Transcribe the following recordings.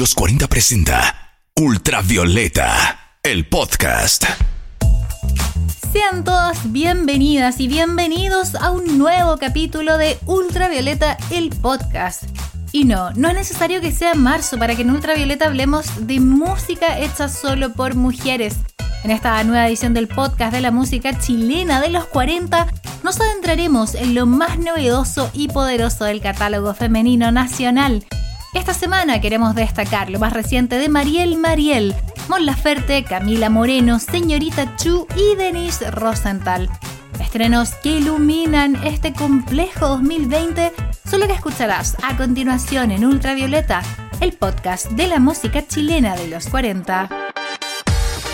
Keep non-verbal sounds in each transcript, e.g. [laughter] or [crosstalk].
los 40 presenta Ultravioleta, el podcast. Sean todas bienvenidas y bienvenidos a un nuevo capítulo de Ultravioleta, el podcast. Y no, no es necesario que sea marzo para que en Ultravioleta hablemos de música hecha solo por mujeres. En esta nueva edición del podcast de la música chilena de los 40, nos adentraremos en lo más novedoso y poderoso del catálogo femenino nacional. Esta semana queremos destacar lo más reciente de Mariel Mariel, Mon Laferte, Camila Moreno, Señorita Chu y Denise Rosenthal. Estrenos que iluminan este complejo 2020 son lo que escucharás a continuación en Ultravioleta, el podcast de la música chilena de los 40.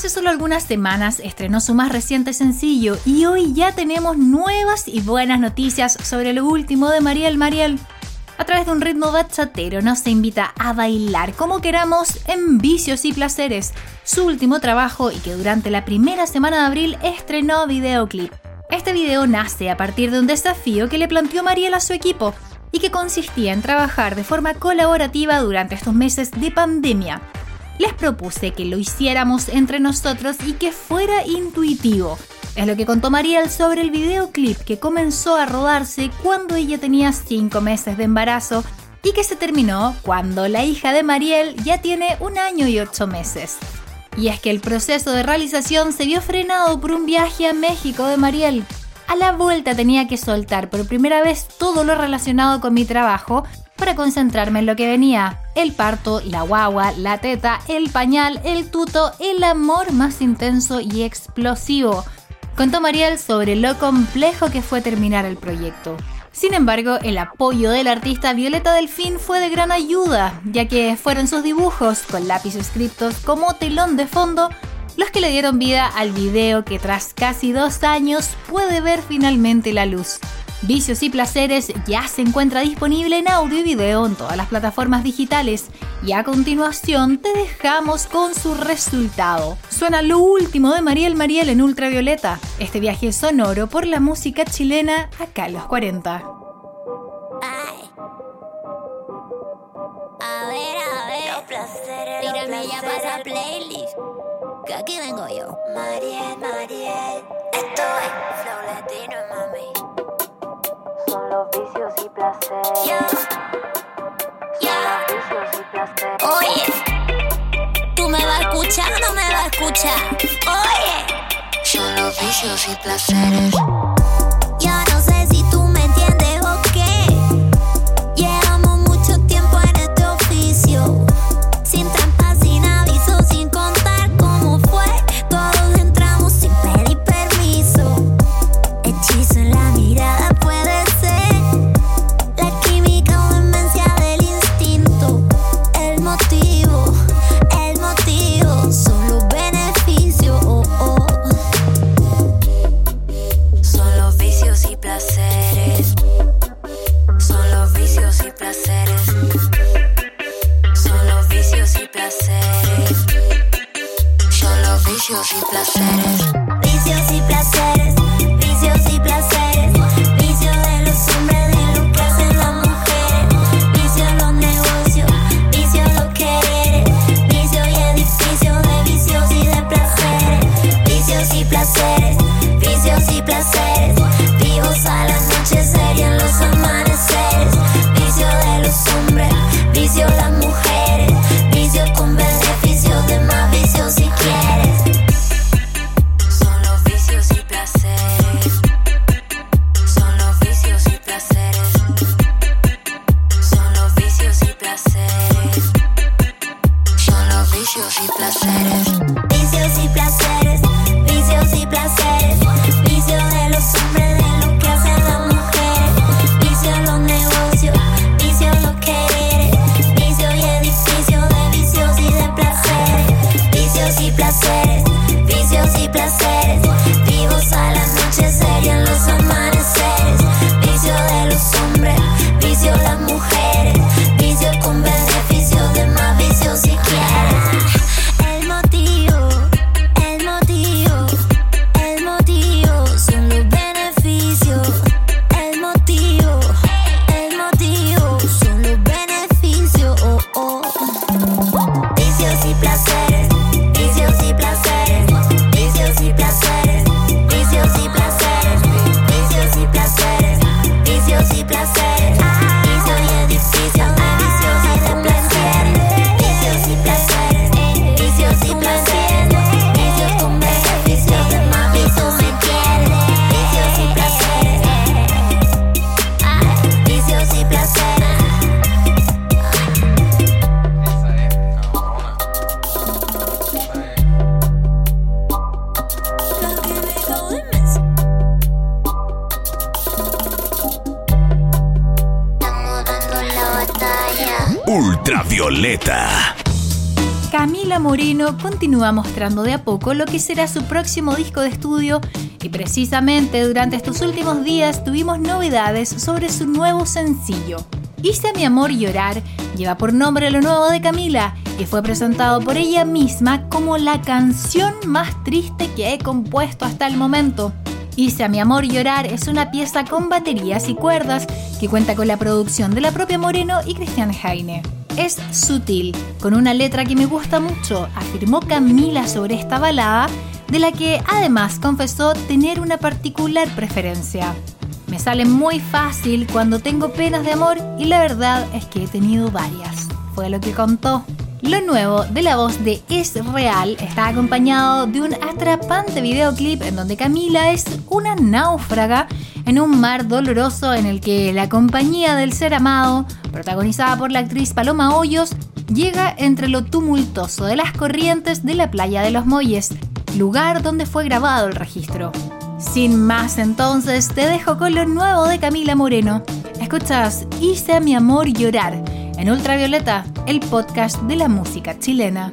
Hace solo algunas semanas estrenó su más reciente sencillo y hoy ya tenemos nuevas y buenas noticias sobre lo último de Mariel Mariel. A través de un ritmo bachatero nos invita a bailar como queramos en Vicios y Placeres, su último trabajo y que durante la primera semana de abril estrenó videoclip. Este video nace a partir de un desafío que le planteó Mariel a su equipo y que consistía en trabajar de forma colaborativa durante estos meses de pandemia les propuse que lo hiciéramos entre nosotros y que fuera intuitivo. Es lo que contó Mariel sobre el videoclip que comenzó a rodarse cuando ella tenía 5 meses de embarazo y que se terminó cuando la hija de Mariel ya tiene un año y 8 meses. Y es que el proceso de realización se vio frenado por un viaje a México de Mariel. A la vuelta tenía que soltar por primera vez todo lo relacionado con mi trabajo para concentrarme en lo que venía. El parto, la guagua, la teta, el pañal, el tuto, el amor más intenso y explosivo. Contó Mariel sobre lo complejo que fue terminar el proyecto. Sin embargo, el apoyo del artista Violeta Delfín fue de gran ayuda, ya que fueron sus dibujos con lápiz escritos como telón de fondo los que le dieron vida al video que tras casi dos años puede ver finalmente la luz. Vicios y Placeres ya se encuentra disponible en audio y video en todas las plataformas digitales y a continuación te dejamos con su resultado. Suena lo último de Mariel Mariel en Ultravioleta, este viaje sonoro por la música chilena acá en los 40. Ay. A ver, a ver. Los placeres, los Tírame ya para playlist. Que aquí vengo yo. Mariel, Mariel. Estoy flow latino, mami son los vicios y placeres. Yeah. Yeah. Son los vicios y placeres. Oye, ¿tú me vas a escuchar o no me vas a escuchar? Oye, Son los vicios y placeres. Continúa mostrando de a poco lo que será su próximo disco de estudio y precisamente durante estos últimos días tuvimos novedades sobre su nuevo sencillo. Hice a mi amor llorar lleva por nombre lo nuevo de Camila y fue presentado por ella misma como la canción más triste que he compuesto hasta el momento. Hice a mi amor llorar es una pieza con baterías y cuerdas que cuenta con la producción de la propia Moreno y Cristian Heine. Es sutil, con una letra que me gusta mucho, afirmó Camila sobre esta balada, de la que además confesó tener una particular preferencia. Me sale muy fácil cuando tengo penas de amor y la verdad es que he tenido varias, fue lo que contó. Lo nuevo de la voz de Es Real está acompañado de un atrapante videoclip en donde Camila es una náufraga en un mar doloroso en el que la compañía del ser amado, protagonizada por la actriz Paloma Hoyos, llega entre lo tumultuoso de las corrientes de la playa de los Molles, lugar donde fue grabado el registro. Sin más entonces, te dejo con lo nuevo de Camila Moreno. Escuchas Hice a mi amor llorar en Ultravioleta, el podcast de la música chilena.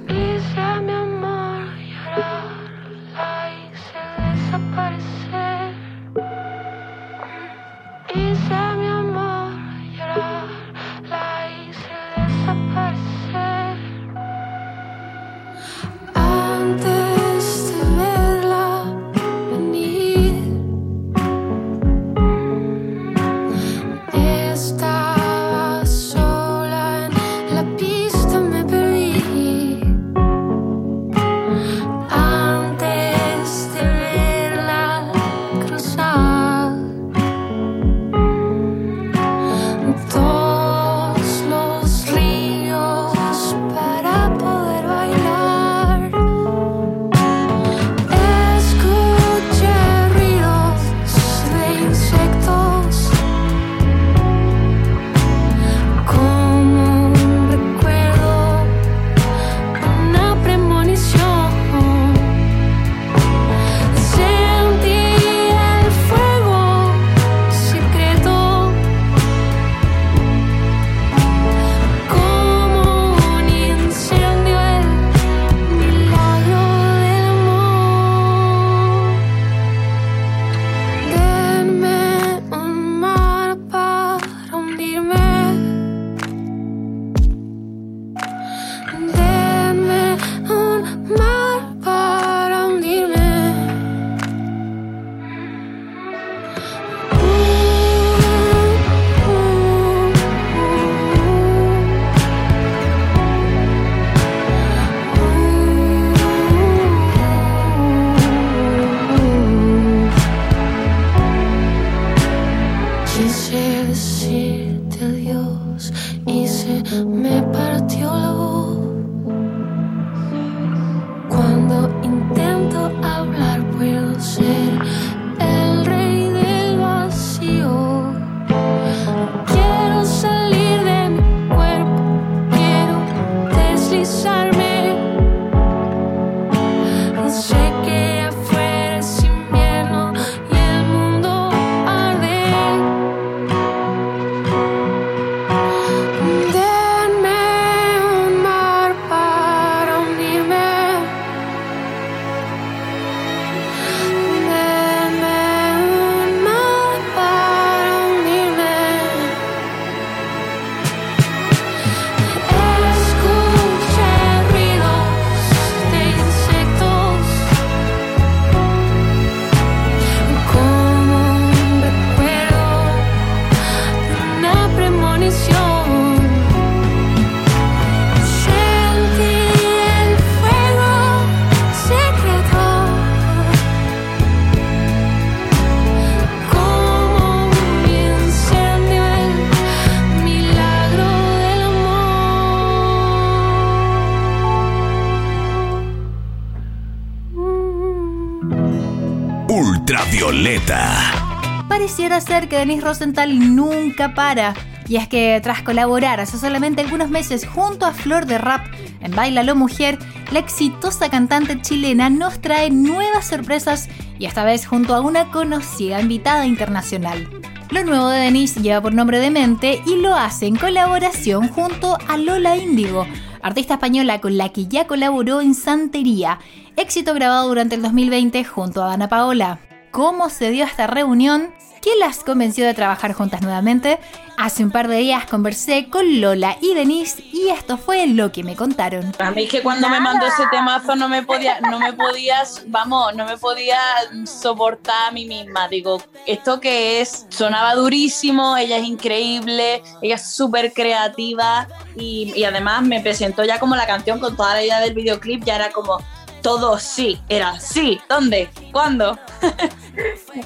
Ultravioleta. Pareciera ser que Denise Rosenthal nunca para. Y es que tras colaborar hace solamente algunos meses junto a Flor de Rap en Bailalo Mujer, la exitosa cantante chilena nos trae nuevas sorpresas y esta vez junto a una conocida invitada internacional. Lo nuevo de Denise lleva por nombre Demente y lo hace en colaboración junto a Lola Índigo, artista española con la que ya colaboró en Santería, éxito grabado durante el 2020 junto a Ana Paola. ¿Cómo se dio esta reunión? ¿Qué las convenció de trabajar juntas nuevamente? Hace un par de días conversé con Lola y Denise y esto fue lo que me contaron. A mí es que cuando me mandó ese temazo no me podía, no me podías, vamos, no me podía soportar a mí misma. Digo, esto que es, sonaba durísimo, ella es increíble, ella es súper creativa y, y además me presentó ya como la canción con toda la idea del videoclip, ya era como todo sí, era sí, ¿dónde? ¿Cuándo? [laughs]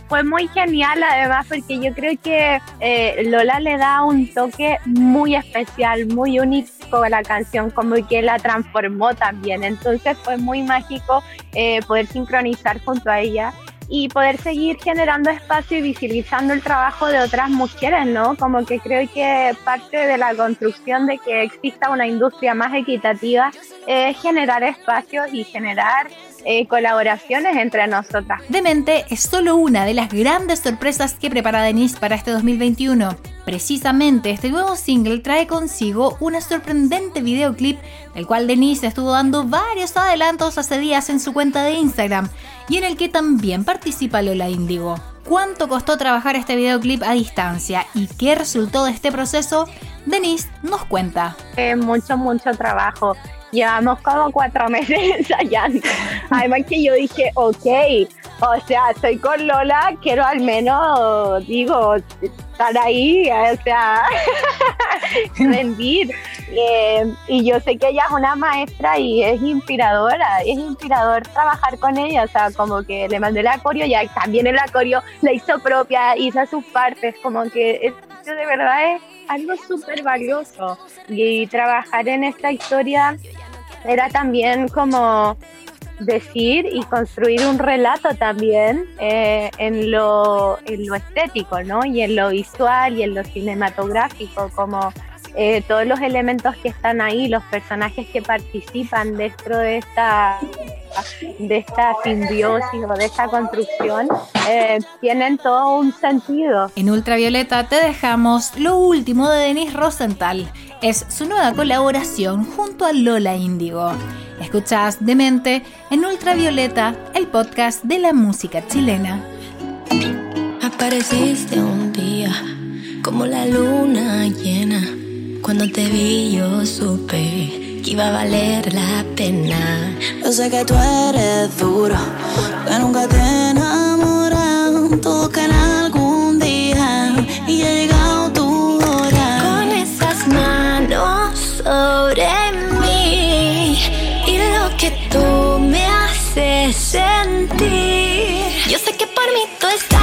Fue muy genial además porque yo creo que eh, Lola le da un toque muy especial, muy único a la canción, como que la transformó también. Entonces fue muy mágico eh, poder sincronizar junto a ella y poder seguir generando espacio y visibilizando el trabajo de otras mujeres, ¿no? Como que creo que parte de la construcción de que exista una industria más equitativa es generar espacios y generar eh, colaboraciones entre nosotras. Demente es solo una de las grandes sorpresas que prepara Denise para este 2021. Precisamente este nuevo single trae consigo una sorprendente videoclip del cual Denise estuvo dando varios adelantos hace días en su cuenta de Instagram y en el que también participa Lola Índigo. ¿Cuánto costó trabajar este videoclip a distancia y qué resultó de este proceso? Denise nos cuenta. Eh, mucho, mucho trabajo. Llevamos como cuatro [laughs] meses ensayando. Además que yo dije, ok, o sea, estoy con Lola, quiero al menos, digo, estar ahí, o sea, [laughs] rendir. Eh, y yo sé que ella es una maestra y es inspiradora, es inspirador trabajar con ella, o sea, como que le mandé la coreo, ya también el acorio la hizo propia, hizo sus partes, como que esto de verdad es algo súper valioso. Y trabajar en esta historia era también como decir y construir un relato también eh, en, lo, en lo estético, ¿no? Y en lo visual y en lo cinematográfico, como eh, todos los elementos que están ahí, los personajes que participan dentro de esta de esta simbiosis o de esta construcción eh, tienen todo un sentido. En Ultravioleta te dejamos lo último de Denise Rosenthal. Es su nueva colaboración junto a Lola Índigo. Escuchás Demente en Ultravioleta, el podcast de la música chilena. Apareciste un día como la luna llena. Cuando te vi yo supe que iba a valer la pena. Yo sé que tú eres duro, que nunca te enamoran. Caerá algún día y ha sobre mí y lo que tú me haces sentir. Yo sé que por mí tú estás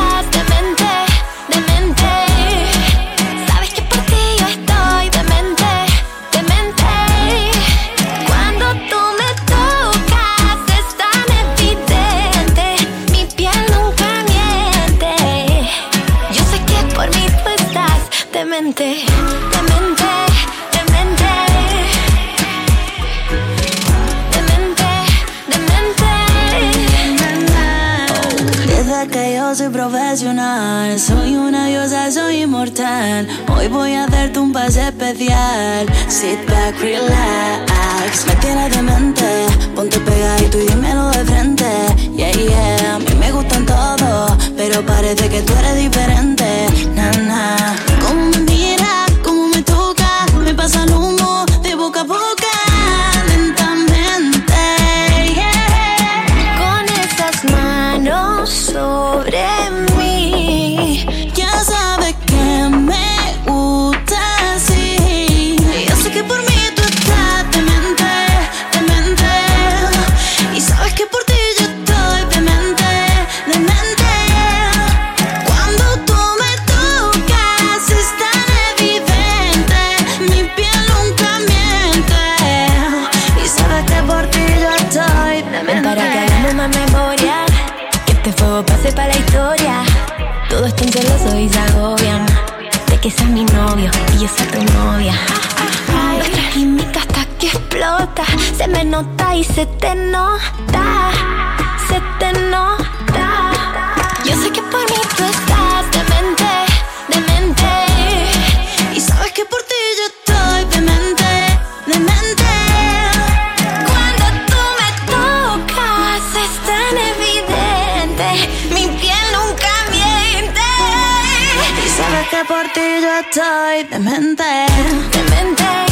sobre Se me nota y se te nota, se te nota. Yo sé que por mí tú estás demente, demente. Y sabes que por ti yo estoy demente, demente. Cuando tú me tocas es tan evidente, mi piel nunca miente. Y sabes que por ti yo estoy demente, demente.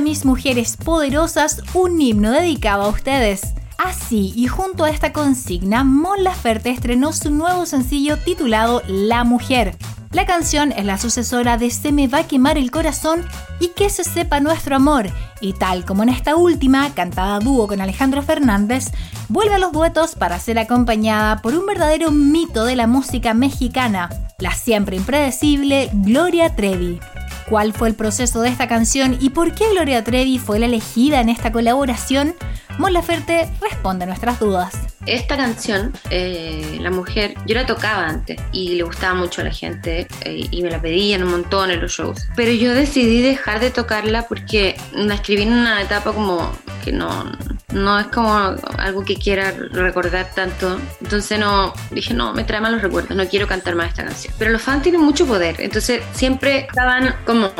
Mis mujeres poderosas, un himno dedicado a ustedes. Así, y junto a esta consigna, Mon Laferte estrenó su nuevo sencillo titulado La Mujer. La canción es la sucesora de Se me va a quemar el corazón y Que se sepa nuestro amor, y tal como en esta última, cantada a dúo con Alejandro Fernández, vuelve a los duetos para ser acompañada por un verdadero mito de la música mexicana, la siempre impredecible Gloria Trevi. ¿Cuál fue el proceso de esta canción y por qué Gloria Trevi fue la elegida en esta colaboración? Mon Laferte responde a nuestras dudas. Esta canción, eh, La Mujer, yo la tocaba antes y le gustaba mucho a la gente eh, y me la pedían un montón en los shows. Pero yo decidí dejar de tocarla porque la escribí en una etapa como que no, no es como algo que quiera recordar tanto. Entonces no, dije no, me trae malos recuerdos, no quiero cantar más esta canción. Pero los fans tienen mucho poder, entonces siempre estaban como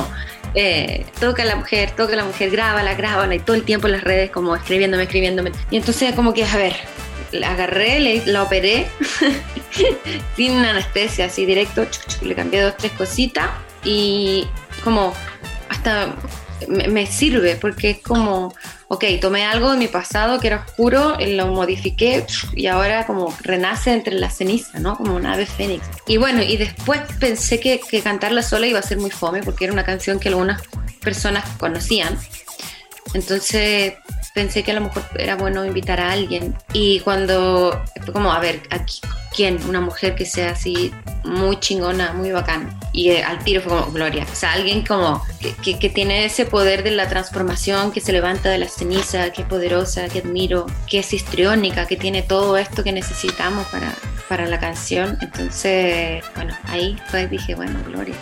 eh, toca la mujer, toca la mujer, grábala, grábala, y todo el tiempo en las redes como escribiéndome, escribiéndome. Y entonces como que, a ver, la agarré, la operé, [laughs] sin anestesia, así directo, le cambié dos, tres cositas y como hasta me, sirve porque es como, ok, tomé algo de mi pasado que era oscuro, eh, lo modifiqué y ahora como renace entre la ceniza, ¿no? Como una ave fénix. Y bueno, y después pensé que, que cantarla sola iba a ser muy fome porque era una canción que algunas personas conocían. Entonces pensé que a lo mejor era bueno invitar a alguien. Y cuando, como, a ver, aquí, ¿quién? Una mujer que sea así muy chingona, muy bacán. Y eh, al tiro fue como Gloria. O sea, alguien como que, que- que tiene ese poder de la transformación, que se levanta de la ceniza, que es poderosa, que admiro, que es histriónica, que tiene todo esto que necesitamos para, para la canción. Entonces, bueno, ahí fue, dije, bueno, Gloria,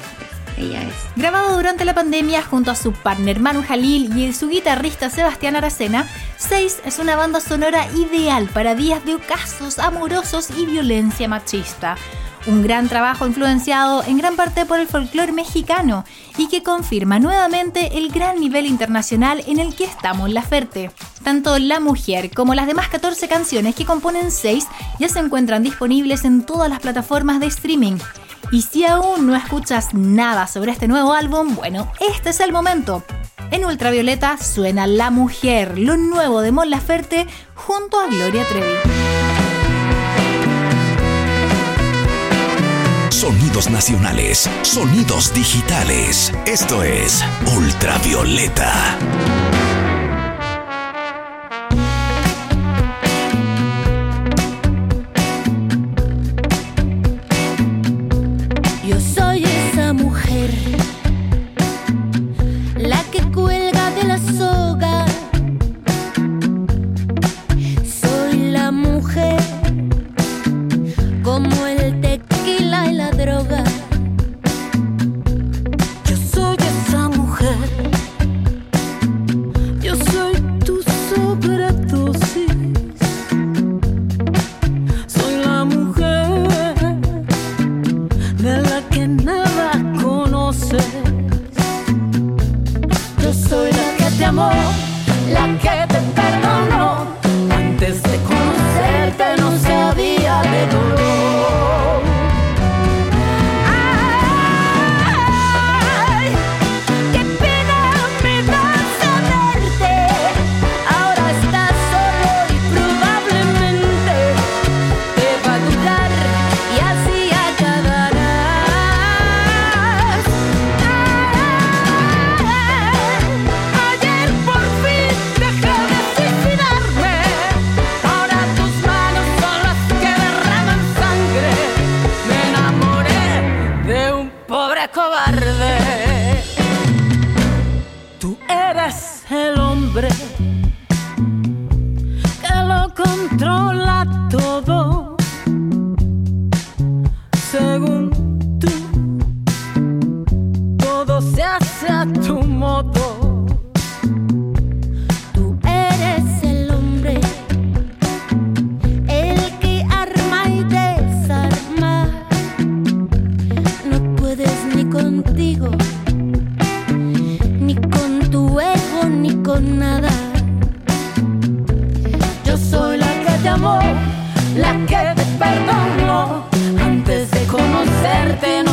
ella es. Grabado durante la pandemia junto a su partner Manu Jalil y su guitarrista Sebastián Aracena, Seis es una banda sonora ideal para días de ocasos amorosos y violencia machista. Un gran trabajo influenciado en gran parte por el folclore mexicano y que confirma nuevamente el gran nivel internacional en el que estamos la Ferte. Tanto La Mujer como las demás 14 canciones que componen Seis ya se encuentran disponibles en todas las plataformas de streaming. Y si aún no escuchas nada sobre este nuevo álbum, bueno, este es el momento. En Ultravioleta suena La Mujer, lo nuevo de Mon Laferte junto a Gloria Trevi. Sonidos nacionales, sonidos digitales. Esto es Ultravioleta. La que te perdonó. Antes de conocerte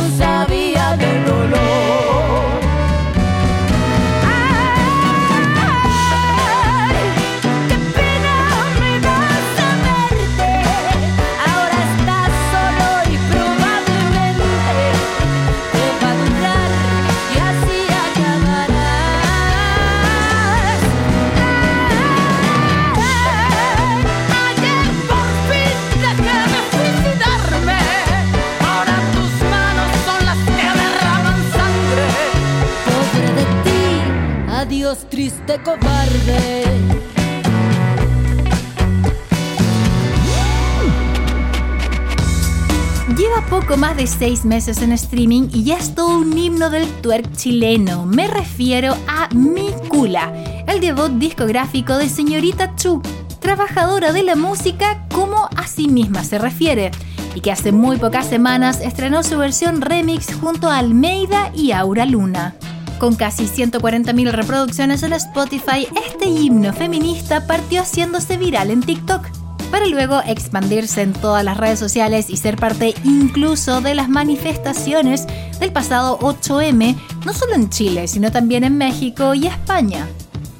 Lleva poco más de seis meses en streaming y ya es todo un himno del twerk chileno. Me refiero a Mi Cula, el debut discográfico de Señorita Chu, trabajadora de la música como a sí misma se refiere, y que hace muy pocas semanas estrenó su versión remix junto a Almeida y Aura Luna. Con casi 140.000 reproducciones en Spotify, este himno feminista partió haciéndose viral en TikTok para luego expandirse en todas las redes sociales y ser parte incluso de las manifestaciones del pasado 8M, no solo en Chile, sino también en México y España.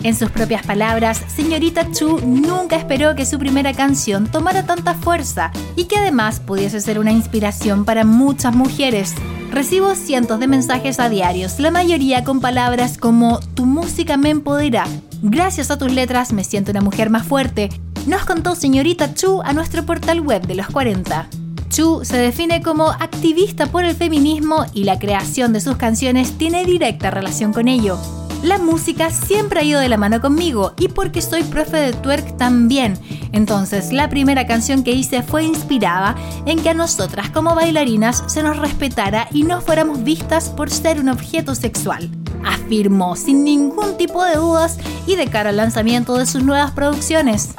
En sus propias palabras, señorita Chu nunca esperó que su primera canción tomara tanta fuerza y que además pudiese ser una inspiración para muchas mujeres. Recibo cientos de mensajes a diarios, la mayoría con palabras como tu música me empodera. Gracias a tus letras me siento una mujer más fuerte. Nos contó señorita Chu a nuestro portal web de los 40. Chu se define como activista por el feminismo y la creación de sus canciones tiene directa relación con ello. La música siempre ha ido de la mano conmigo y porque soy profe de twerk también. Entonces la primera canción que hice fue inspirada en que a nosotras como bailarinas se nos respetara y no fuéramos vistas por ser un objeto sexual. Afirmó sin ningún tipo de dudas y de cara al lanzamiento de sus nuevas producciones.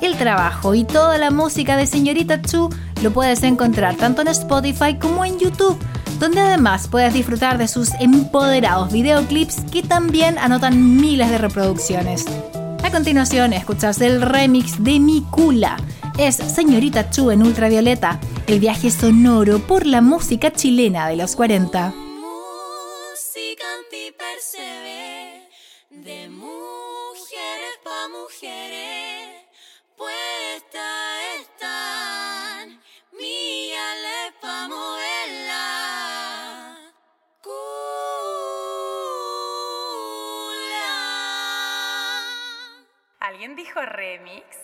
El trabajo y toda la música de Señorita Chu lo puedes encontrar tanto en Spotify como en YouTube, donde además puedes disfrutar de sus empoderados videoclips que también anotan miles de reproducciones. A continuación, escuchas el remix de Mi Cula. Es Señorita Chu en ultravioleta, el viaje sonoro por la música chilena de los 40. Música remix?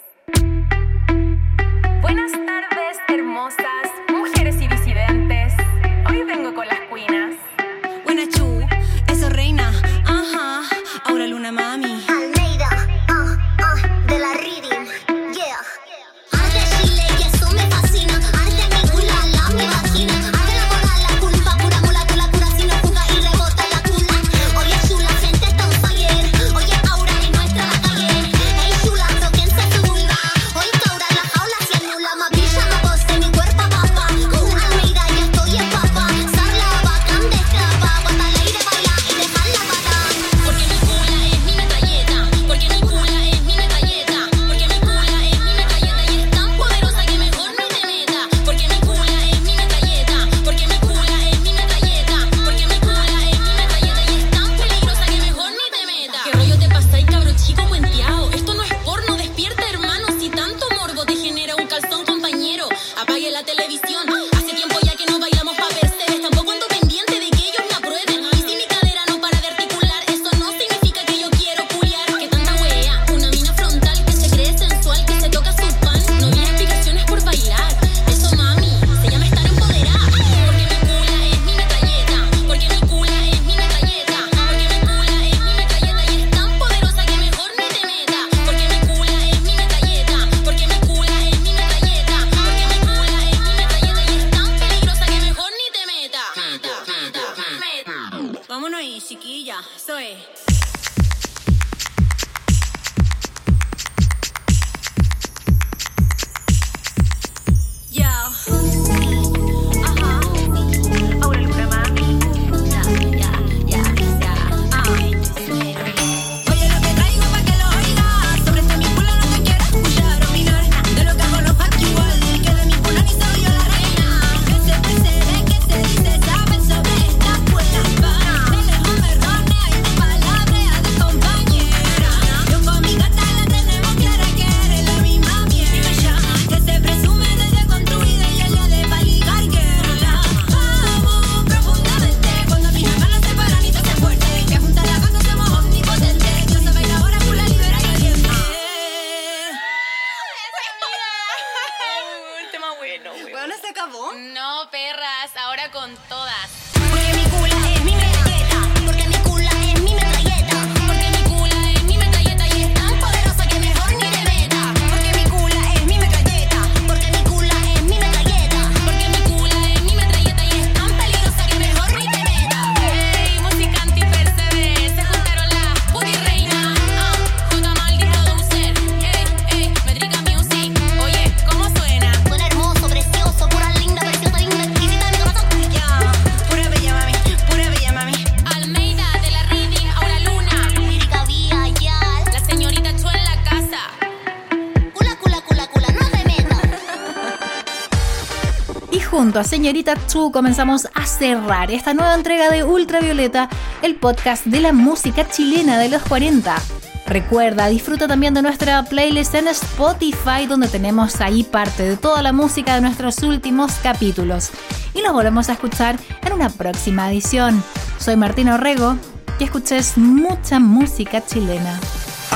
Junto a Señorita Chu comenzamos a cerrar esta nueva entrega de Ultravioleta, el podcast de la música chilena de los 40. Recuerda, disfruta también de nuestra playlist en Spotify, donde tenemos ahí parte de toda la música de nuestros últimos capítulos. Y nos volvemos a escuchar en una próxima edición. Soy Martina Orrego y escuches mucha música chilena.